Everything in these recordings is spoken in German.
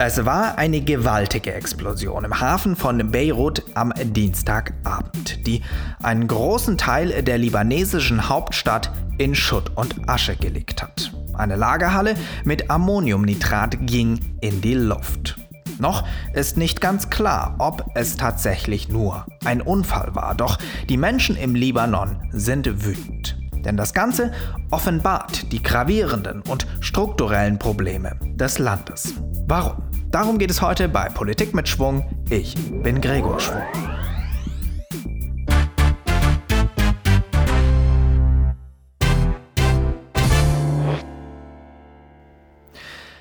Es war eine gewaltige Explosion im Hafen von Beirut am Dienstagabend, die einen großen Teil der libanesischen Hauptstadt in Schutt und Asche gelegt hat. Eine Lagerhalle mit Ammoniumnitrat ging in die Luft. Noch ist nicht ganz klar, ob es tatsächlich nur ein Unfall war, doch die Menschen im Libanon sind wütend. Denn das Ganze offenbart die gravierenden und strukturellen Probleme des Landes. Warum? Darum geht es heute bei Politik mit Schwung. Ich bin Gregor Schwung.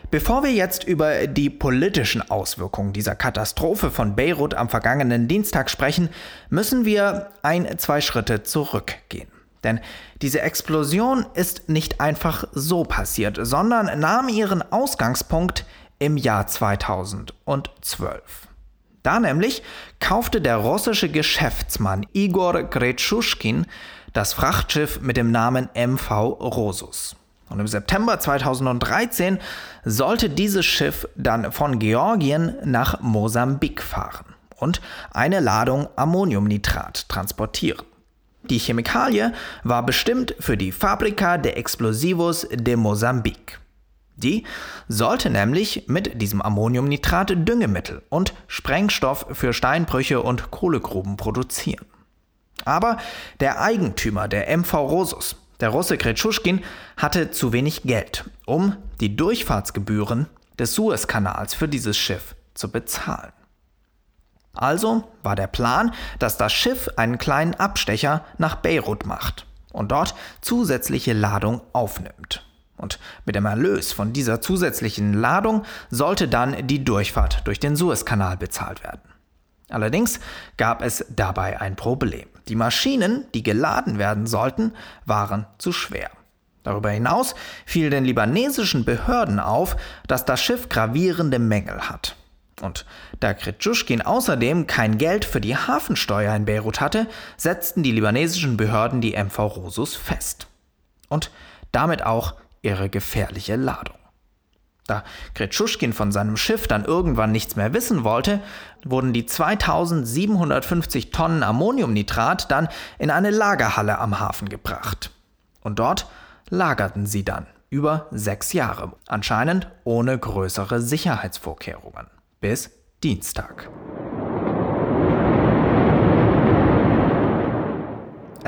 Bevor wir jetzt über die politischen Auswirkungen dieser Katastrophe von Beirut am vergangenen Dienstag sprechen, müssen wir ein, zwei Schritte zurückgehen. Denn diese Explosion ist nicht einfach so passiert, sondern nahm ihren Ausgangspunkt im Jahr 2012. Da nämlich kaufte der russische Geschäftsmann Igor Gretschuschkin das Frachtschiff mit dem Namen MV Rosus. Und im September 2013 sollte dieses Schiff dann von Georgien nach Mosambik fahren und eine Ladung Ammoniumnitrat transportieren. Die Chemikalie war bestimmt für die Fabrica de Explosivos de Mosambik. Die sollte nämlich mit diesem Ammoniumnitrat Düngemittel und Sprengstoff für Steinbrüche und Kohlegruben produzieren. Aber der Eigentümer der MV Rosus, der Russe Kretschuschkin, hatte zu wenig Geld, um die Durchfahrtsgebühren des Suezkanals für dieses Schiff zu bezahlen. Also war der Plan, dass das Schiff einen kleinen Abstecher nach Beirut macht und dort zusätzliche Ladung aufnimmt. Und mit dem Erlös von dieser zusätzlichen Ladung sollte dann die Durchfahrt durch den Suezkanal bezahlt werden. Allerdings gab es dabei ein Problem. Die Maschinen, die geladen werden sollten, waren zu schwer. Darüber hinaus fiel den libanesischen Behörden auf, dass das Schiff gravierende Mängel hat. Und da Kretschuschkin außerdem kein Geld für die Hafensteuer in Beirut hatte, setzten die libanesischen Behörden die MV Rosus fest. Und damit auch ihre gefährliche Ladung. Da Kretschuschkin von seinem Schiff dann irgendwann nichts mehr wissen wollte, wurden die 2750 Tonnen Ammoniumnitrat dann in eine Lagerhalle am Hafen gebracht. Und dort lagerten sie dann über sechs Jahre, anscheinend ohne größere Sicherheitsvorkehrungen bis Dienstag.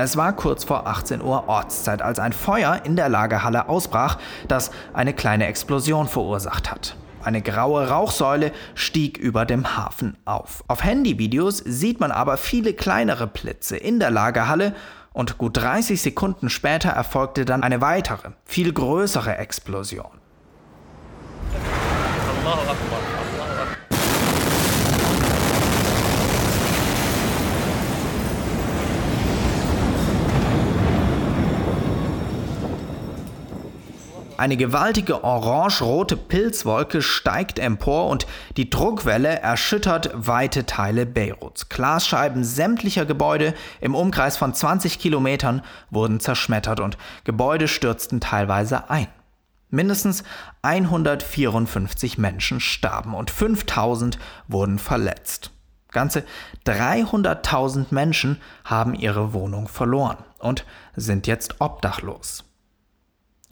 Es war kurz vor 18 Uhr Ortszeit, als ein Feuer in der Lagerhalle ausbrach, das eine kleine Explosion verursacht hat. Eine graue Rauchsäule stieg über dem Hafen auf. Auf Handyvideos sieht man aber viele kleinere Blitze in der Lagerhalle und gut 30 Sekunden später erfolgte dann eine weitere, viel größere Explosion. Eine gewaltige orange-rote Pilzwolke steigt empor und die Druckwelle erschüttert weite Teile Beiruts. Glasscheiben sämtlicher Gebäude im Umkreis von 20 Kilometern wurden zerschmettert und Gebäude stürzten teilweise ein. Mindestens 154 Menschen starben und 5000 wurden verletzt. Ganze 300.000 Menschen haben ihre Wohnung verloren und sind jetzt obdachlos.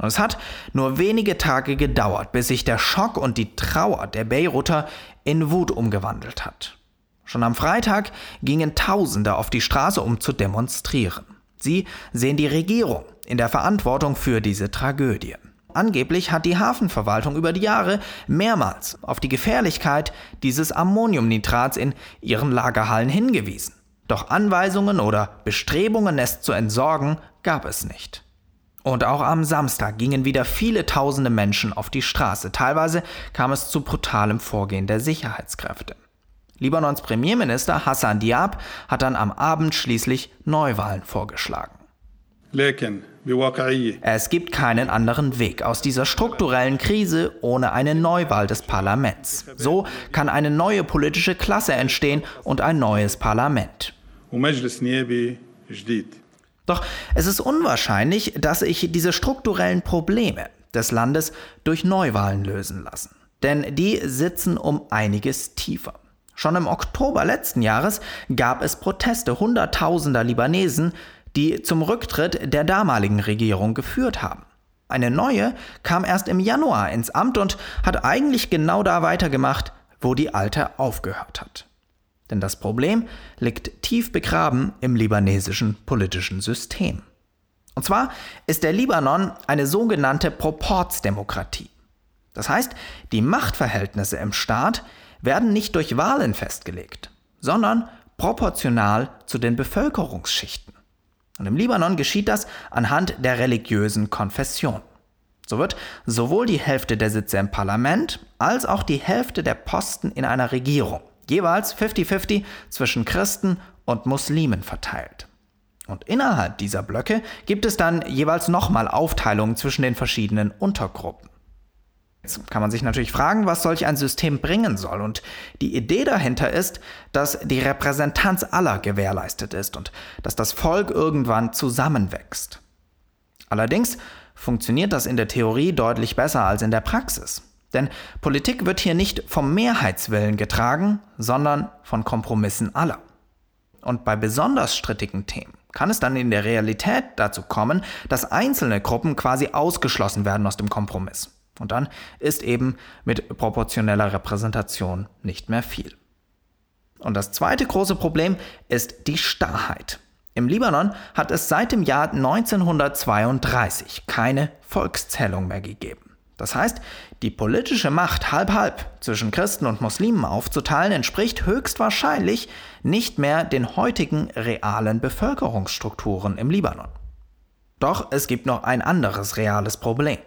Es hat nur wenige Tage gedauert, bis sich der Schock und die Trauer der Beiruter in Wut umgewandelt hat. Schon am Freitag gingen Tausende auf die Straße, um zu demonstrieren. Sie sehen die Regierung in der Verantwortung für diese Tragödie. Angeblich hat die Hafenverwaltung über die Jahre mehrmals auf die Gefährlichkeit dieses Ammoniumnitrats in ihren Lagerhallen hingewiesen. Doch Anweisungen oder Bestrebungen, es zu entsorgen, gab es nicht. Und auch am Samstag gingen wieder viele tausende Menschen auf die Straße. Teilweise kam es zu brutalem Vorgehen der Sicherheitskräfte. Libanons Premierminister Hassan Diab hat dann am Abend schließlich Neuwahlen vorgeschlagen. Es gibt keinen anderen Weg aus dieser strukturellen Krise ohne eine Neuwahl des Parlaments. So kann eine neue politische Klasse entstehen und ein neues Parlament. Doch es ist unwahrscheinlich, dass sich diese strukturellen Probleme des Landes durch Neuwahlen lösen lassen. Denn die sitzen um einiges tiefer. Schon im Oktober letzten Jahres gab es Proteste Hunderttausender Libanesen, die zum Rücktritt der damaligen Regierung geführt haben. Eine neue kam erst im Januar ins Amt und hat eigentlich genau da weitergemacht, wo die alte aufgehört hat. Denn das Problem liegt tief begraben im libanesischen politischen System. Und zwar ist der Libanon eine sogenannte Proportsdemokratie. Das heißt, die Machtverhältnisse im Staat werden nicht durch Wahlen festgelegt, sondern proportional zu den Bevölkerungsschichten. Und im Libanon geschieht das anhand der religiösen Konfession. So wird sowohl die Hälfte der Sitze im Parlament als auch die Hälfte der Posten in einer Regierung, jeweils 50-50 zwischen Christen und Muslimen verteilt. Und innerhalb dieser Blöcke gibt es dann jeweils nochmal Aufteilungen zwischen den verschiedenen Untergruppen. Jetzt kann man sich natürlich fragen, was solch ein System bringen soll. Und die Idee dahinter ist, dass die Repräsentanz aller gewährleistet ist und dass das Volk irgendwann zusammenwächst. Allerdings funktioniert das in der Theorie deutlich besser als in der Praxis. Denn Politik wird hier nicht vom Mehrheitswillen getragen, sondern von Kompromissen aller. Und bei besonders strittigen Themen kann es dann in der Realität dazu kommen, dass einzelne Gruppen quasi ausgeschlossen werden aus dem Kompromiss. Und dann ist eben mit proportioneller Repräsentation nicht mehr viel. Und das zweite große Problem ist die Starrheit. Im Libanon hat es seit dem Jahr 1932 keine Volkszählung mehr gegeben. Das heißt, die politische Macht halb-halb zwischen Christen und Muslimen aufzuteilen, entspricht höchstwahrscheinlich nicht mehr den heutigen realen Bevölkerungsstrukturen im Libanon. Doch es gibt noch ein anderes reales Problem.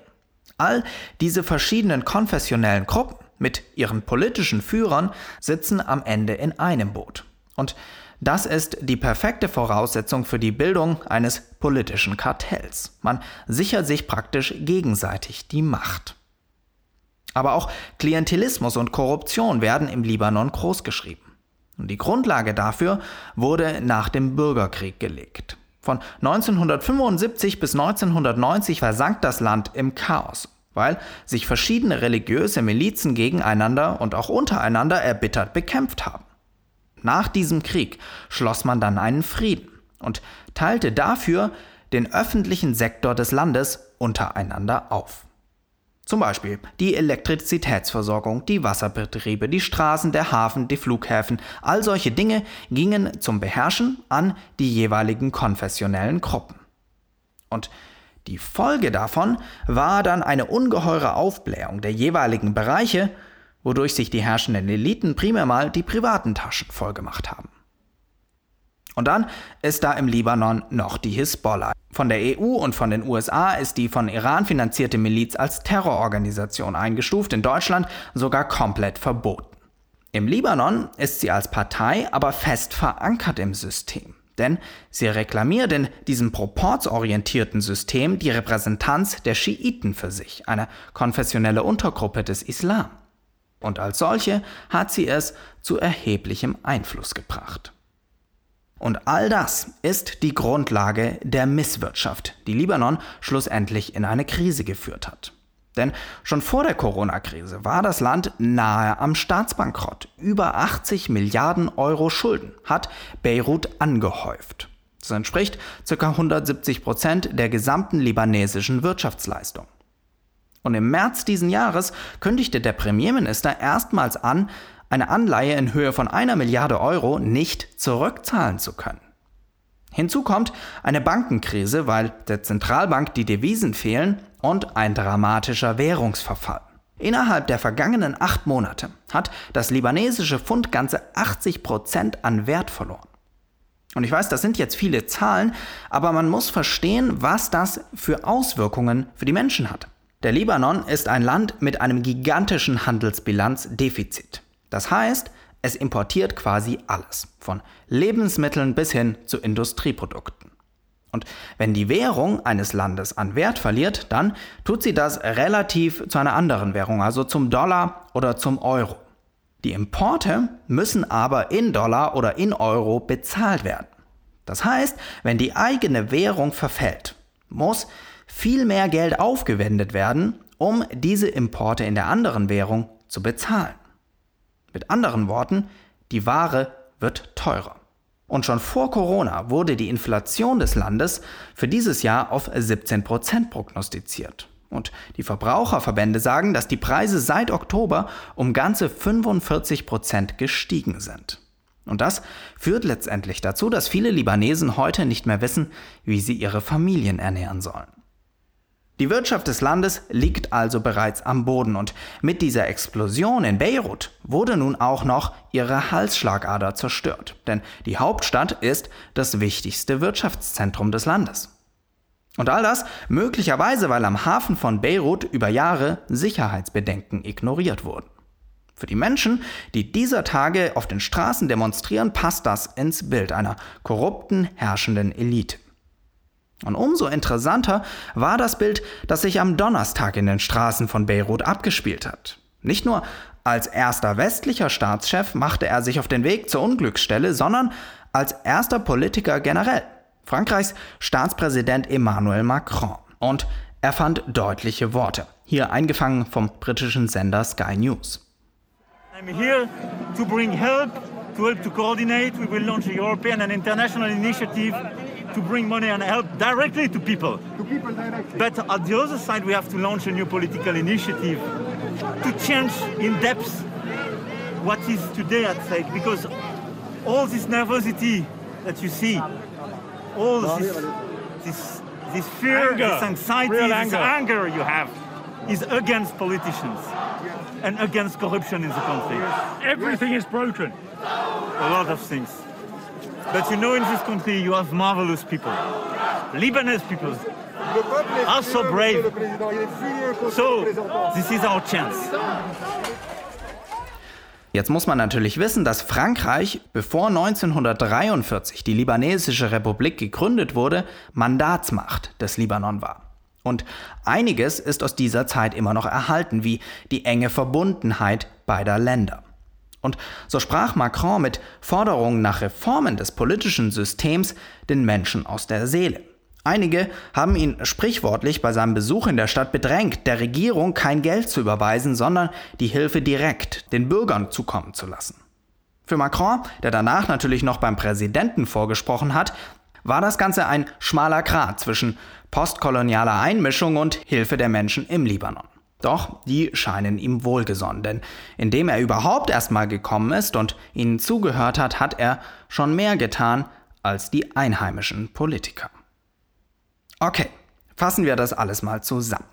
All diese verschiedenen konfessionellen Gruppen mit ihren politischen Führern sitzen am Ende in einem Boot. Und das ist die perfekte Voraussetzung für die Bildung eines politischen Kartells. Man sichert sich praktisch gegenseitig die Macht. Aber auch Klientelismus und Korruption werden im Libanon großgeschrieben. Und die Grundlage dafür wurde nach dem Bürgerkrieg gelegt. Von 1975 bis 1990 versank das Land im Chaos, weil sich verschiedene religiöse Milizen gegeneinander und auch untereinander erbittert bekämpft haben. Nach diesem Krieg schloss man dann einen Frieden und teilte dafür den öffentlichen Sektor des Landes untereinander auf. Zum Beispiel die Elektrizitätsversorgung, die Wasserbetriebe, die Straßen, der Hafen, die Flughäfen, all solche Dinge gingen zum Beherrschen an die jeweiligen konfessionellen Gruppen. Und die Folge davon war dann eine ungeheure Aufblähung der jeweiligen Bereiche, wodurch sich die herrschenden Eliten primär mal die privaten Taschen vollgemacht haben. Und dann ist da im Libanon noch die Hisbollah. Von der EU und von den USA ist die von Iran finanzierte Miliz als Terrororganisation eingestuft, in Deutschland sogar komplett verboten. Im Libanon ist sie als Partei aber fest verankert im System. Denn sie reklamiert in diesem proportsorientierten System die Repräsentanz der Schiiten für sich, eine konfessionelle Untergruppe des Islam. Und als solche hat sie es zu erheblichem Einfluss gebracht. Und all das ist die Grundlage der Misswirtschaft, die Libanon schlussendlich in eine Krise geführt hat. Denn schon vor der Corona-Krise war das Land nahe am Staatsbankrott. Über 80 Milliarden Euro Schulden hat Beirut angehäuft. Das entspricht ca. 170 Prozent der gesamten libanesischen Wirtschaftsleistung. Und im März diesen Jahres kündigte der Premierminister erstmals an, eine Anleihe in Höhe von einer Milliarde Euro nicht zurückzahlen zu können. Hinzu kommt eine Bankenkrise, weil der Zentralbank die Devisen fehlen und ein dramatischer Währungsverfall. Innerhalb der vergangenen acht Monate hat das libanesische Pfund ganze 80 Prozent an Wert verloren. Und ich weiß, das sind jetzt viele Zahlen, aber man muss verstehen, was das für Auswirkungen für die Menschen hat. Der Libanon ist ein Land mit einem gigantischen Handelsbilanzdefizit. Das heißt, es importiert quasi alles, von Lebensmitteln bis hin zu Industrieprodukten. Und wenn die Währung eines Landes an Wert verliert, dann tut sie das relativ zu einer anderen Währung, also zum Dollar oder zum Euro. Die Importe müssen aber in Dollar oder in Euro bezahlt werden. Das heißt, wenn die eigene Währung verfällt, muss viel mehr Geld aufgewendet werden, um diese Importe in der anderen Währung zu bezahlen. Mit anderen Worten, die Ware wird teurer. Und schon vor Corona wurde die Inflation des Landes für dieses Jahr auf 17 Prozent prognostiziert. Und die Verbraucherverbände sagen, dass die Preise seit Oktober um ganze 45 Prozent gestiegen sind. Und das führt letztendlich dazu, dass viele Libanesen heute nicht mehr wissen, wie sie ihre Familien ernähren sollen. Die Wirtschaft des Landes liegt also bereits am Boden und mit dieser Explosion in Beirut wurde nun auch noch ihre Halsschlagader zerstört, denn die Hauptstadt ist das wichtigste Wirtschaftszentrum des Landes. Und all das möglicherweise, weil am Hafen von Beirut über Jahre Sicherheitsbedenken ignoriert wurden. Für die Menschen, die dieser Tage auf den Straßen demonstrieren, passt das ins Bild einer korrupten, herrschenden Elite. Und umso interessanter war das Bild, das sich am Donnerstag in den Straßen von Beirut abgespielt hat. Nicht nur als erster westlicher Staatschef machte er sich auf den Weg zur Unglücksstelle, sondern als erster Politiker generell. Frankreichs Staatspräsident Emmanuel Macron. Und er fand deutliche Worte. Hier eingefangen vom britischen Sender Sky News. I'm here to bring help, to help to coordinate. We will launch a European and international initiative to bring money and help directly to people. To people directly. But on the other side, we have to launch a new political initiative to change in depth what is today at stake. Because all this nervosity that you see, all this, this, this fear, anger. this anxiety, Real this anger. anger you have, is against politicians and against corruption in the country. Everything is broken. A lot of things. But you know, in this country, you have marvelous people. Lebanese people are so brave. So, this is our chance. Jetzt muss man natürlich wissen, dass Frankreich, bevor 1943 die libanesische Republik gegründet wurde, Mandatsmacht des Libanon war. Und einiges ist aus dieser Zeit immer noch erhalten, wie die enge Verbundenheit beider Länder. Und so sprach Macron mit Forderungen nach Reformen des politischen Systems den Menschen aus der Seele. Einige haben ihn sprichwörtlich bei seinem Besuch in der Stadt bedrängt, der Regierung kein Geld zu überweisen, sondern die Hilfe direkt den Bürgern zukommen zu lassen. Für Macron, der danach natürlich noch beim Präsidenten vorgesprochen hat, war das Ganze ein schmaler Grat zwischen postkolonialer Einmischung und Hilfe der Menschen im Libanon. Doch die scheinen ihm wohlgesonnen, denn indem er überhaupt erstmal gekommen ist und ihnen zugehört hat, hat er schon mehr getan als die einheimischen Politiker. Okay, fassen wir das alles mal zusammen.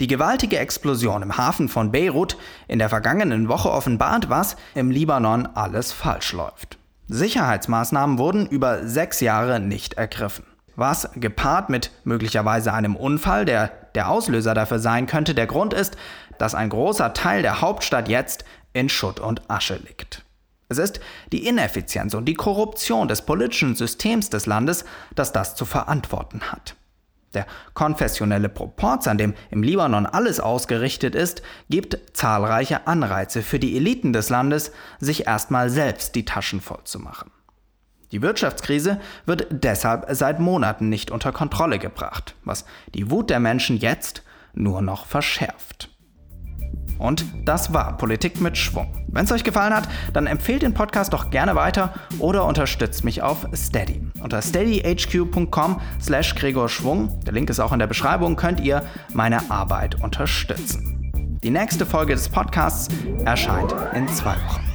Die gewaltige Explosion im Hafen von Beirut in der vergangenen Woche offenbart, was im Libanon alles falsch läuft. Sicherheitsmaßnahmen wurden über sechs Jahre nicht ergriffen was gepaart mit möglicherweise einem Unfall, der der Auslöser dafür sein könnte, der Grund ist, dass ein großer Teil der Hauptstadt jetzt in Schutt und Asche liegt. Es ist die Ineffizienz und die Korruption des politischen Systems des Landes, das das zu verantworten hat. Der konfessionelle Proporz, an dem im Libanon alles ausgerichtet ist, gibt zahlreiche Anreize für die Eliten des Landes, sich erstmal selbst die Taschen voll zu machen. Die Wirtschaftskrise wird deshalb seit Monaten nicht unter Kontrolle gebracht, was die Wut der Menschen jetzt nur noch verschärft. Und das war Politik mit Schwung. Wenn es euch gefallen hat, dann empfehlt den Podcast doch gerne weiter oder unterstützt mich auf Steady. Unter steadyhq.com slash Gregor Schwung, der Link ist auch in der Beschreibung, könnt ihr meine Arbeit unterstützen. Die nächste Folge des Podcasts erscheint in zwei Wochen.